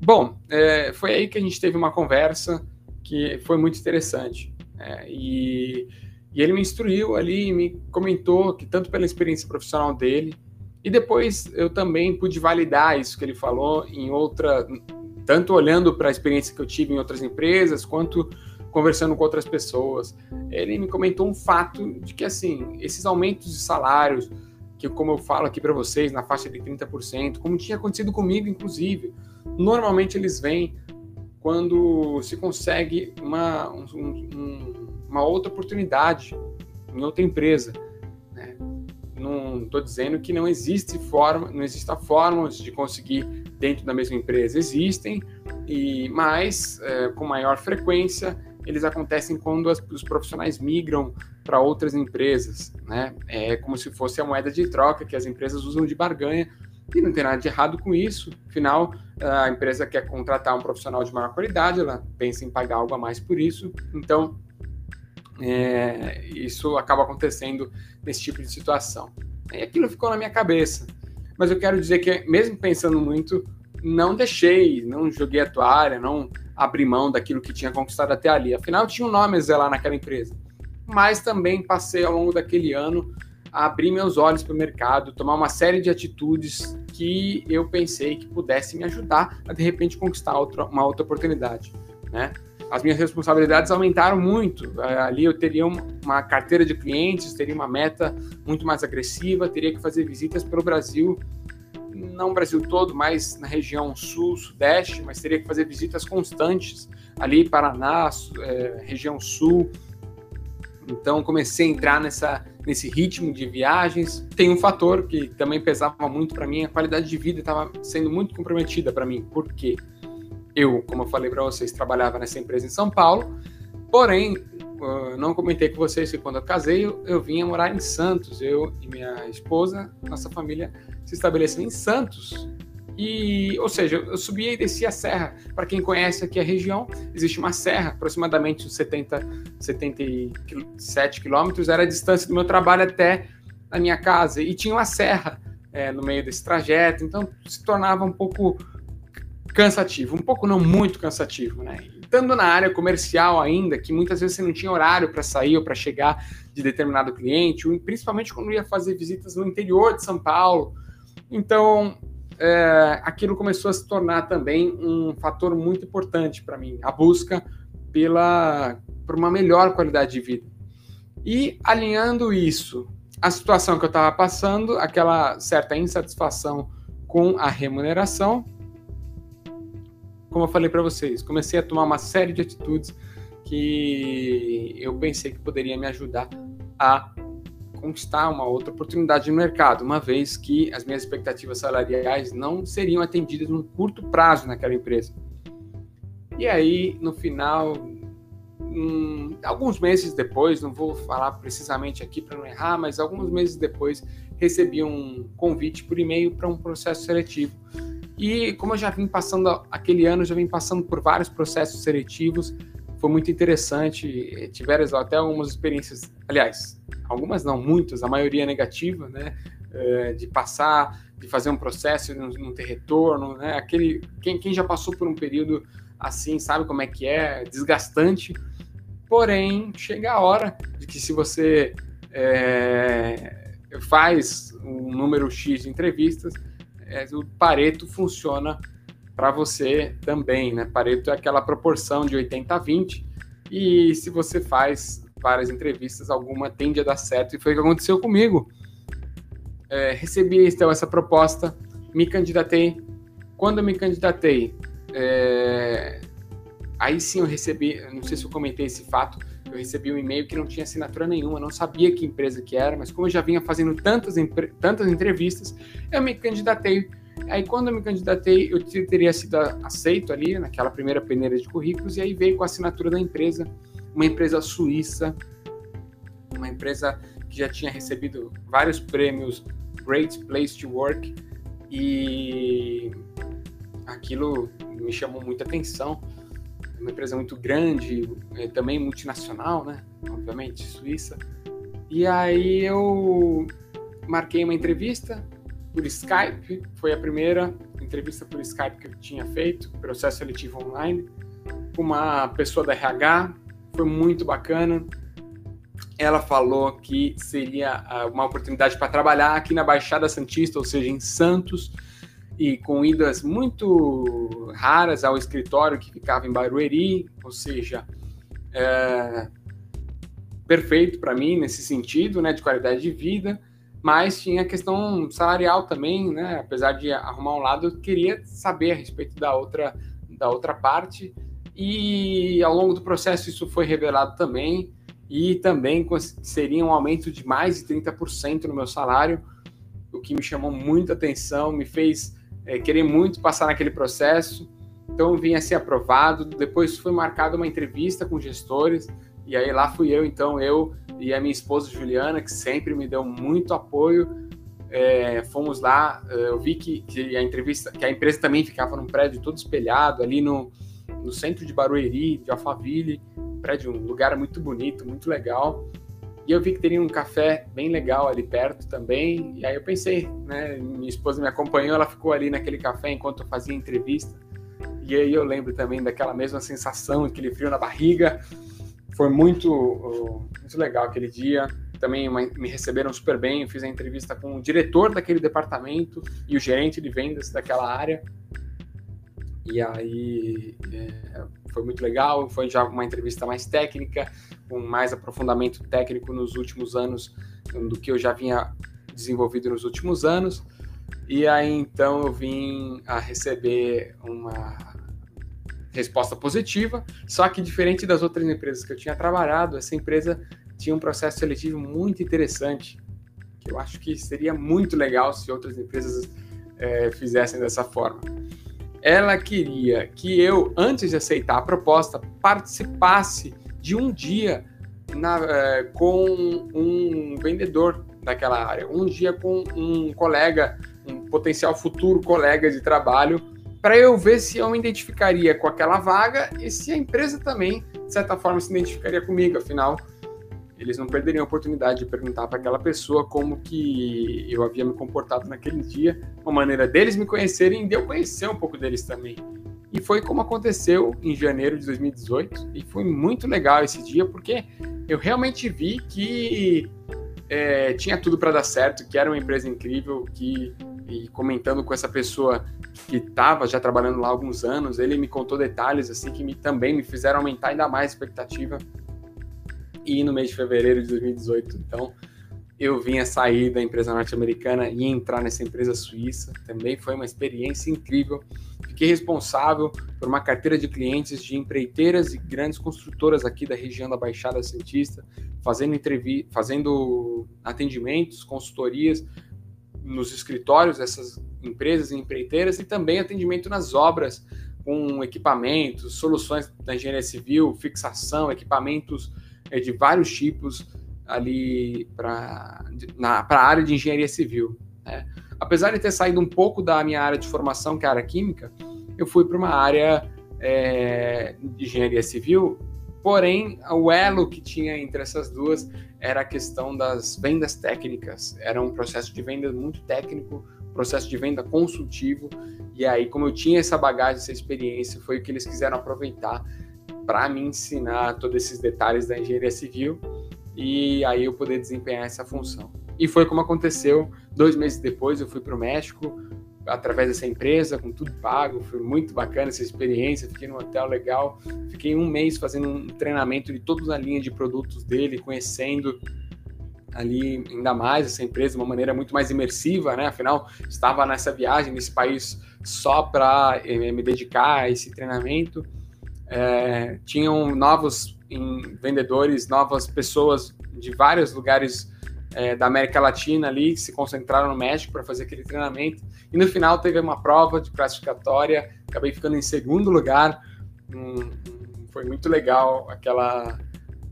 Bom, é, foi aí que a gente teve uma conversa que foi muito interessante. É, e e ele me instruiu ali, me comentou que tanto pela experiência profissional dele, e depois eu também pude validar isso que ele falou em outra, tanto olhando para a experiência que eu tive em outras empresas, quanto conversando com outras pessoas. Ele me comentou um fato de que assim, esses aumentos de salários, que como eu falo aqui para vocês, na faixa de 30%, como tinha acontecido comigo inclusive, normalmente eles vêm quando se consegue uma, um, um uma outra oportunidade em outra empresa. Né? Não estou dizendo que não existe forma, não exista formas de conseguir dentro da mesma empresa. Existem, e mais é, com maior frequência eles acontecem quando as, os profissionais migram para outras empresas, né? É como se fosse a moeda de troca que as empresas usam de barganha e não tem nada de errado com isso. Afinal, a empresa quer contratar um profissional de maior qualidade, ela pensa em pagar algo a mais por isso. Então, é, isso acaba acontecendo nesse tipo de situação. E aquilo ficou na minha cabeça. Mas eu quero dizer que, mesmo pensando muito, não deixei, não joguei a toalha, não abri mão daquilo que tinha conquistado até ali. Afinal, tinha um nome a zelar naquela empresa. Mas também passei ao longo daquele ano a abrir meus olhos para o mercado, tomar uma série de atitudes que eu pensei que pudesse me ajudar a de repente conquistar outra, uma outra oportunidade, né? As minhas responsabilidades aumentaram muito. Ali eu teria uma carteira de clientes, teria uma meta muito mais agressiva, teria que fazer visitas pelo Brasil, não Brasil todo, mas na região sul, sudeste, mas teria que fazer visitas constantes ali, Paraná, é, região sul, então comecei a entrar nessa, nesse ritmo de viagens. Tem um fator que também pesava muito para mim, a qualidade de vida estava sendo muito comprometida para mim. Por quê? Eu, como eu falei para vocês, trabalhava nessa empresa em São Paulo, porém, não comentei com vocês que quando eu casei, eu, eu vinha morar em Santos. Eu e minha esposa, nossa família se estabeleceu em Santos. E, ou seja, eu subia e descia a serra. Para quem conhece aqui a região, existe uma serra, aproximadamente uns 70, 77 quilômetros, era a distância do meu trabalho até a minha casa. E tinha uma serra é, no meio desse trajeto, então se tornava um pouco cansativo, um pouco não muito cansativo, né? Estando na área comercial ainda, que muitas vezes você não tinha horário para sair ou para chegar de determinado cliente, principalmente quando ia fazer visitas no interior de São Paulo. Então, é, aquilo começou a se tornar também um fator muito importante para mim, a busca pela por uma melhor qualidade de vida. E alinhando isso, a situação que eu estava passando, aquela certa insatisfação com a remuneração, como eu falei para vocês, comecei a tomar uma série de atitudes que eu pensei que poderia me ajudar a conquistar uma outra oportunidade no mercado, uma vez que as minhas expectativas salariais não seriam atendidas num curto prazo naquela empresa. E aí, no final, hum, alguns meses depois, não vou falar precisamente aqui para não errar, mas alguns meses depois recebi um convite por e-mail para um processo seletivo. E como eu já vim passando aquele ano, já vim passando por vários processos seletivos, foi muito interessante. Tiveram até algumas experiências, aliás, algumas não, muitas, a maioria negativa, né? É, de passar, de fazer um processo e não, ter retorno, né? Aquele, quem, quem já passou por um período assim sabe como é que é, desgastante. Porém, chega a hora de que se você é, faz um número X de entrevistas, é, o Pareto funciona para você também, né? Pareto é aquela proporção de 80 a 20, e se você faz várias entrevistas, alguma tende a dar certo, e foi o que aconteceu comigo. É, recebi então essa proposta, me candidatei. Quando eu me candidatei, é, aí sim eu recebi, não sei se eu comentei esse fato, eu recebi um e-mail que não tinha assinatura nenhuma, não sabia que empresa que era, mas como eu já vinha fazendo tantas, tantas entrevistas, eu me candidatei Aí quando eu me candidatei, eu teria sido aceito ali naquela primeira peneira de currículos e aí veio com a assinatura da empresa, uma empresa suíça, uma empresa que já tinha recebido vários prêmios Great Place to Work e aquilo me chamou muita atenção. Uma empresa muito grande, é, também multinacional, né? Obviamente, suíça. E aí eu marquei uma entrevista, por Skype, foi a primeira entrevista por Skype que eu tinha feito, processo seletivo online, com uma pessoa da RH, foi muito bacana. Ela falou que seria ah, uma oportunidade para trabalhar aqui na Baixada Santista, ou seja, em Santos, e com idas muito raras ao escritório que ficava em Barueri, ou seja, é, perfeito para mim nesse sentido, né, de qualidade de vida mas tinha a questão salarial também, né? Apesar de arrumar um lado, eu queria saber a respeito da outra, da outra parte. E ao longo do processo isso foi revelado também, e também seria um aumento de mais de 30% no meu salário, o que me chamou muita atenção, me fez é, querer muito passar naquele processo. Então eu vim a ser aprovado. Depois foi marcada uma entrevista com gestores, e aí lá fui eu, então eu e a minha esposa Juliana, que sempre me deu muito apoio. É, fomos lá, é, eu vi que, que, a entrevista, que a empresa também ficava num prédio todo espelhado ali no, no centro de Barueri, de Alphaville, prédio, um lugar muito bonito, muito legal. E eu vi que teria um café bem legal ali perto também. E aí eu pensei, né? Minha esposa me acompanhou, ela ficou ali naquele café enquanto eu fazia entrevista. E aí eu lembro também daquela mesma sensação, aquele frio na barriga, foi muito, muito legal aquele dia. também me receberam super bem. Eu fiz a entrevista com o diretor daquele departamento e o gerente de vendas daquela área. E aí é, foi muito legal. Foi já uma entrevista mais técnica, com mais aprofundamento técnico nos últimos anos do que eu já vinha desenvolvido nos últimos anos. E aí então eu vim a receber uma resposta positiva, só que diferente das outras empresas que eu tinha trabalhado, essa empresa tinha um processo seletivo muito interessante, que eu acho que seria muito legal se outras empresas é, fizessem dessa forma. Ela queria que eu, antes de aceitar a proposta, participasse de um dia na, é, com um vendedor daquela área, um dia com um colega, um potencial futuro colega de trabalho, para eu ver se eu me identificaria com aquela vaga e se a empresa também, de certa forma, se identificaria comigo. Afinal, eles não perderiam a oportunidade de perguntar para aquela pessoa como que eu havia me comportado naquele dia, uma maneira deles me conhecerem e de eu conhecer um pouco deles também. E foi como aconteceu em janeiro de 2018 e foi muito legal esse dia porque eu realmente vi que é, tinha tudo para dar certo, que era uma empresa incrível, que e comentando com essa pessoa que estava já trabalhando lá há alguns anos, ele me contou detalhes assim que me, também me fizeram aumentar ainda mais a expectativa e no mês de fevereiro de 2018. Então, eu vinha sair da empresa norte-americana e entrar nessa empresa suíça. Também foi uma experiência incrível. Fiquei responsável por uma carteira de clientes de empreiteiras e grandes construtoras aqui da região da Baixada Santista, fazendo, entrevi fazendo atendimentos, consultorias nos escritórios dessas empresas e empreiteiras e também atendimento nas obras com equipamentos, soluções da engenharia civil, fixação, equipamentos é de vários tipos ali para a área de engenharia civil. Né? Apesar de ter saído um pouco da minha área de formação, que é a área química, eu fui para uma área é, de engenharia civil, porém, o elo que tinha entre essas duas era a questão das vendas técnicas. Era um processo de venda muito técnico, processo de venda consultivo, e aí, como eu tinha essa bagagem, essa experiência, foi o que eles quiseram aproveitar para me ensinar todos esses detalhes da engenharia civil e aí eu poder desempenhar essa função. E foi como aconteceu. Dois meses depois eu fui para o México através dessa empresa, com tudo pago. Foi muito bacana essa experiência. Fiquei num hotel legal. Fiquei um mês fazendo um treinamento de toda a linha de produtos dele, conhecendo ali ainda mais essa empresa de uma maneira muito mais imersiva, né? Afinal, estava nessa viagem nesse país só para eh, me dedicar a esse treinamento é, tinham novos vendedores, novas pessoas de vários lugares é, da América Latina ali que se concentraram no México para fazer aquele treinamento. E no final teve uma prova de classificatória, acabei ficando em segundo lugar. Hum, foi muito legal aquela,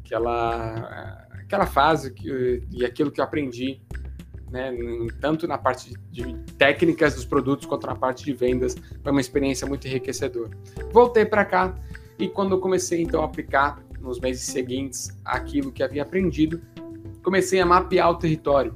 aquela, aquela fase que, e aquilo que eu aprendi, né, tanto na parte de técnicas dos produtos quanto na parte de vendas. Foi uma experiência muito enriquecedora. Voltei para cá e quando eu comecei então a aplicar nos meses seguintes aquilo que havia aprendido, comecei a mapear o território.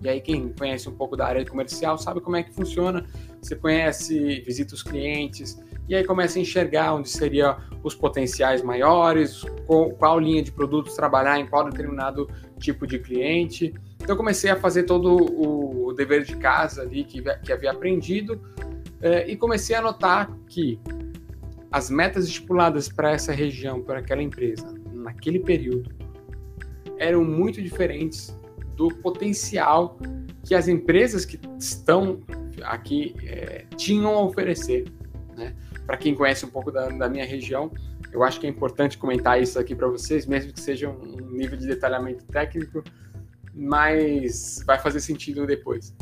E aí quem conhece um pouco da área comercial sabe como é que funciona. Você conhece, visita os clientes e aí começa a enxergar onde seriam os potenciais maiores, qual, linha de produtos trabalhar em qual determinado tipo de cliente. Então comecei a fazer todo o, dever de casa ali que, que havia aprendido eh, e comecei a notar que as metas estipuladas para essa região, para aquela empresa, naquele período, eram muito diferentes do potencial que as empresas que estão aqui é, tinham a oferecer. Né? Para quem conhece um pouco da, da, minha região, eu acho que é importante comentar isso aqui para vocês, mesmo que seja um nível de detalhamento técnico, mas vai fazer sentido depois.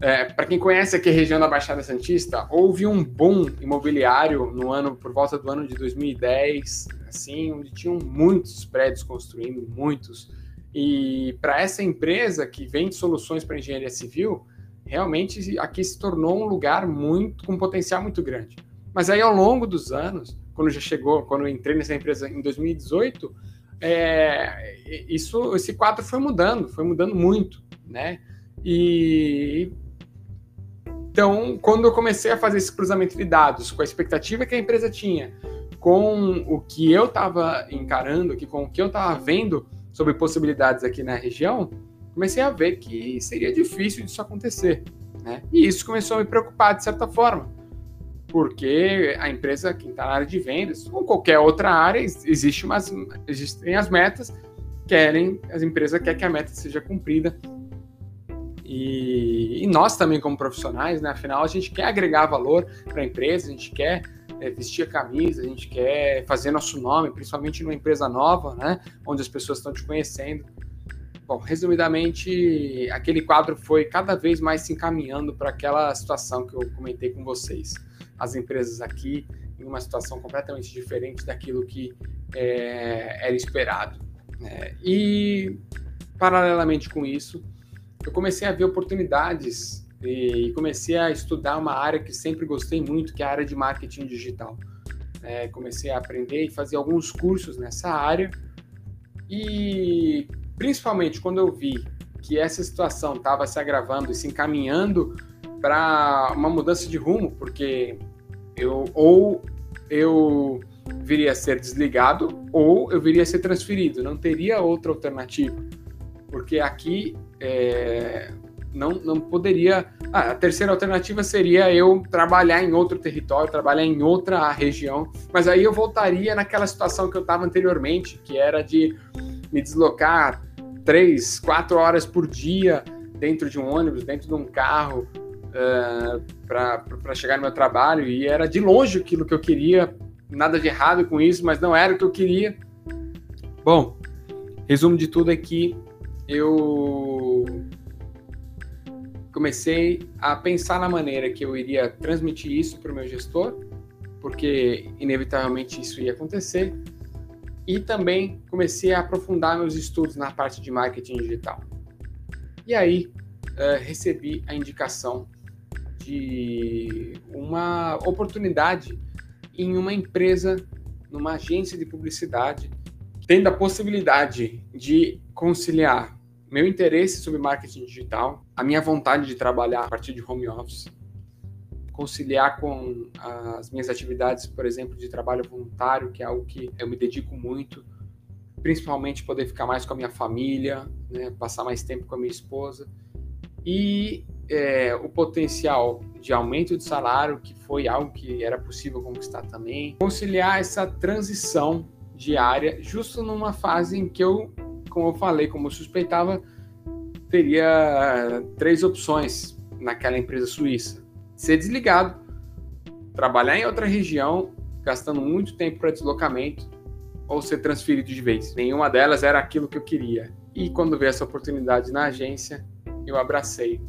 É, para quem conhece aqui a região da Baixada Santista, houve um boom imobiliário no ano por volta do ano de 2010, assim, onde tinham muitos prédios construindo, muitos. E para essa empresa que vende soluções para engenharia civil, realmente aqui se tornou um lugar muito com potencial muito grande. Mas aí ao longo dos anos, quando já chegou, quando entrei nessa empresa em 2018, é, isso, esse quadro foi mudando, foi mudando muito, né? E então, quando eu comecei a fazer esse cruzamento de dados com a expectativa que a empresa tinha, com o que eu estava encarando, que com o que eu estava vendo sobre possibilidades aqui na região, comecei a ver que seria difícil disso acontecer. Né? E isso começou a me preocupar de certa forma, porque a empresa, quem está na área de vendas, ou qualquer outra área, existe umas, existem as metas, querem, as empresas querem que a meta seja cumprida. E, e nós também, como profissionais, né? afinal, a gente quer agregar valor para a empresa, a gente quer é, vestir a camisa, a gente quer fazer nosso nome, principalmente numa empresa nova, né? onde as pessoas estão te conhecendo. Bom, resumidamente, aquele quadro foi cada vez mais se encaminhando para aquela situação que eu comentei com vocês. As empresas aqui em uma situação completamente diferente daquilo que é, era esperado. Né? E, paralelamente com isso, eu comecei a ver oportunidades e comecei a estudar uma área que sempre gostei muito, que é a área de marketing digital. É, comecei a aprender e fazer alguns cursos nessa área. E principalmente quando eu vi que essa situação estava se agravando e se encaminhando para uma mudança de rumo, porque eu ou eu viria a ser desligado ou eu viria a ser transferido, não teria outra alternativa, porque aqui é, não, não poderia. Ah, a terceira alternativa seria eu trabalhar em outro território, trabalhar em outra região, mas aí eu voltaria naquela situação que eu estava anteriormente, que era de me deslocar três, quatro horas por dia dentro de um ônibus, dentro de um carro, uh, eh, para chegar no meu trabalho. E era de longe aquilo que eu queria, nada de errado com isso, mas não era o que eu queria. Bom, resumo de tudo é que eu comecei a pensar na maneira que eu iria transmitir isso para o meu gestor, porque inevitavelmente isso ia acontecer e também comecei a aprofundar meus estudos na parte de marketing digital. E aí uh, recebi a indicação de uma oportunidade em uma empresa, numa agência de publicidade, tendo a possibilidade de conciliar meu interesse sobre marketing digital, a minha vontade de trabalhar a partir de home office conciliar com as minhas atividades, por exemplo, de trabalho voluntário, que é algo que eu me dedico muito, principalmente poder ficar mais com a minha família, né, passar mais tempo com a minha esposa, e é, o potencial de aumento de salário, que foi algo que era possível conquistar também, conciliar essa transição diária, justo numa fase em que eu, como eu falei, como eu suspeitava, teria três opções naquela empresa suíça ser desligado, trabalhar em outra região, gastando muito tempo para deslocamento, ou ser transferido de vez. Nenhuma delas era aquilo que eu queria. E quando veio essa oportunidade na agência, eu abracei.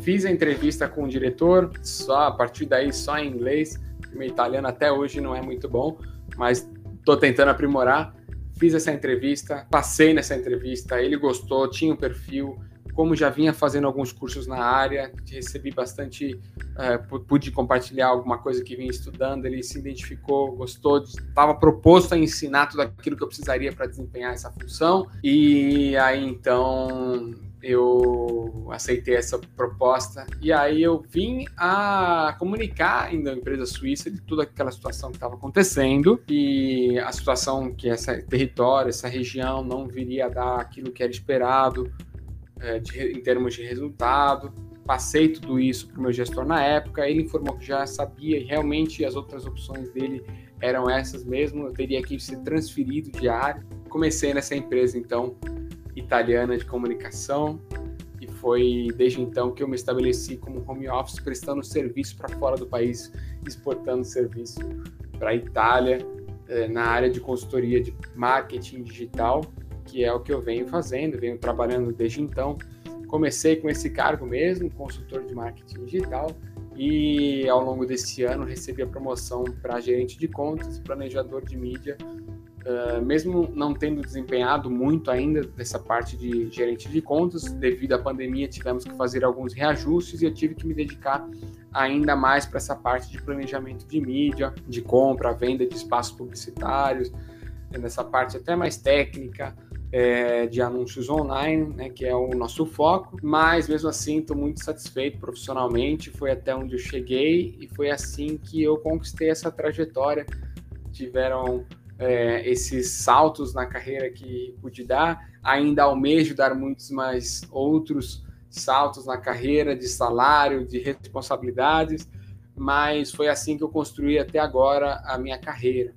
Fiz a entrevista com o diretor, só a partir daí só em inglês. Meu italiano até hoje não é muito bom, mas estou tentando aprimorar. Fiz essa entrevista, passei nessa entrevista, ele gostou, tinha um perfil, como já vinha fazendo alguns cursos na área, recebi bastante, uh, pude compartilhar alguma coisa que vinha estudando, ele se identificou, gostou, estava proposto a ensinar tudo aquilo que eu precisaria para desempenhar essa função, e aí então eu aceitei essa proposta e aí eu vim a comunicar ainda à empresa suíça de toda aquela situação que estava acontecendo e a situação que esse território, essa região não viria a dar aquilo que era esperado, é, de, em termos de resultado. Passei tudo isso para o meu gestor na época, ele informou que já sabia e realmente as outras opções dele eram essas mesmo, eu teria que ser transferido de área. Comecei nessa empresa, então, italiana de comunicação, e foi desde então que eu me estabeleci como home office, prestando serviço para fora do país, exportando serviço para a Itália, é, na área de consultoria de marketing digital que é o que eu venho fazendo, venho trabalhando desde então. Comecei com esse cargo mesmo, consultor de marketing digital, e ao longo desse ano recebi a promoção para gerente de contas, planejador de mídia, uh, mesmo não tendo desempenhado muito ainda dessa parte de gerente de contas, devido à pandemia tivemos que fazer alguns reajustes e eu tive que me dedicar ainda mais para essa parte de planejamento de mídia, de compra, venda de espaços publicitários, nessa parte até mais técnica, é, de anúncios online, né, que é o nosso foco, mas mesmo assim estou muito satisfeito profissionalmente, foi até onde eu cheguei e foi assim que eu conquistei essa trajetória. Tiveram é, esses saltos na carreira que pude dar. Ainda almejo dar muitos mais outros saltos na carreira de salário, de responsabilidades, mas foi assim que eu construí até agora a minha carreira.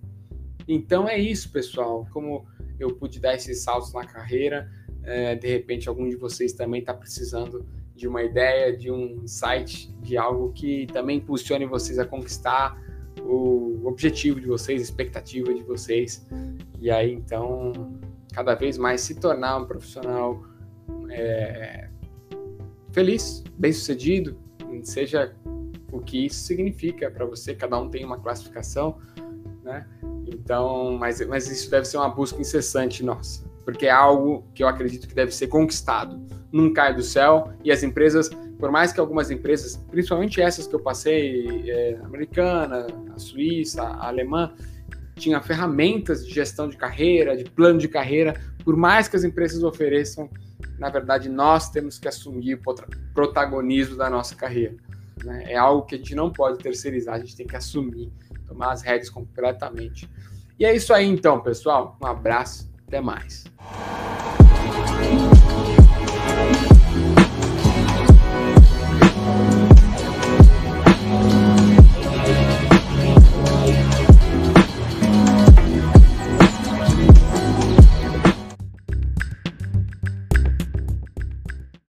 Então é isso, pessoal. Como eu pude dar esses saltos na carreira, é, de repente algum de vocês também está precisando de uma ideia, de um site, de algo que também impulsione vocês a conquistar o objetivo de vocês, a expectativa de vocês. E aí, então, cada vez mais se tornar um profissional é, feliz, bem-sucedido, seja o que isso significa para você, cada um tem uma classificação, né? Então, mas, mas isso deve ser uma busca incessante nossa, porque é algo que eu acredito que deve ser conquistado, não cai do céu e as empresas, por mais que algumas empresas, principalmente essas que eu passei, é, americana, a suíça, a alemã, tinha ferramentas de gestão de carreira, de plano de carreira, por mais que as empresas ofereçam, na verdade, nós temos que assumir o protagonismo da nossa carreira. Né? É algo que a gente não pode terceirizar, a gente tem que assumir, tomar as rédeas completamente. E é isso aí então, pessoal. Um abraço, até mais.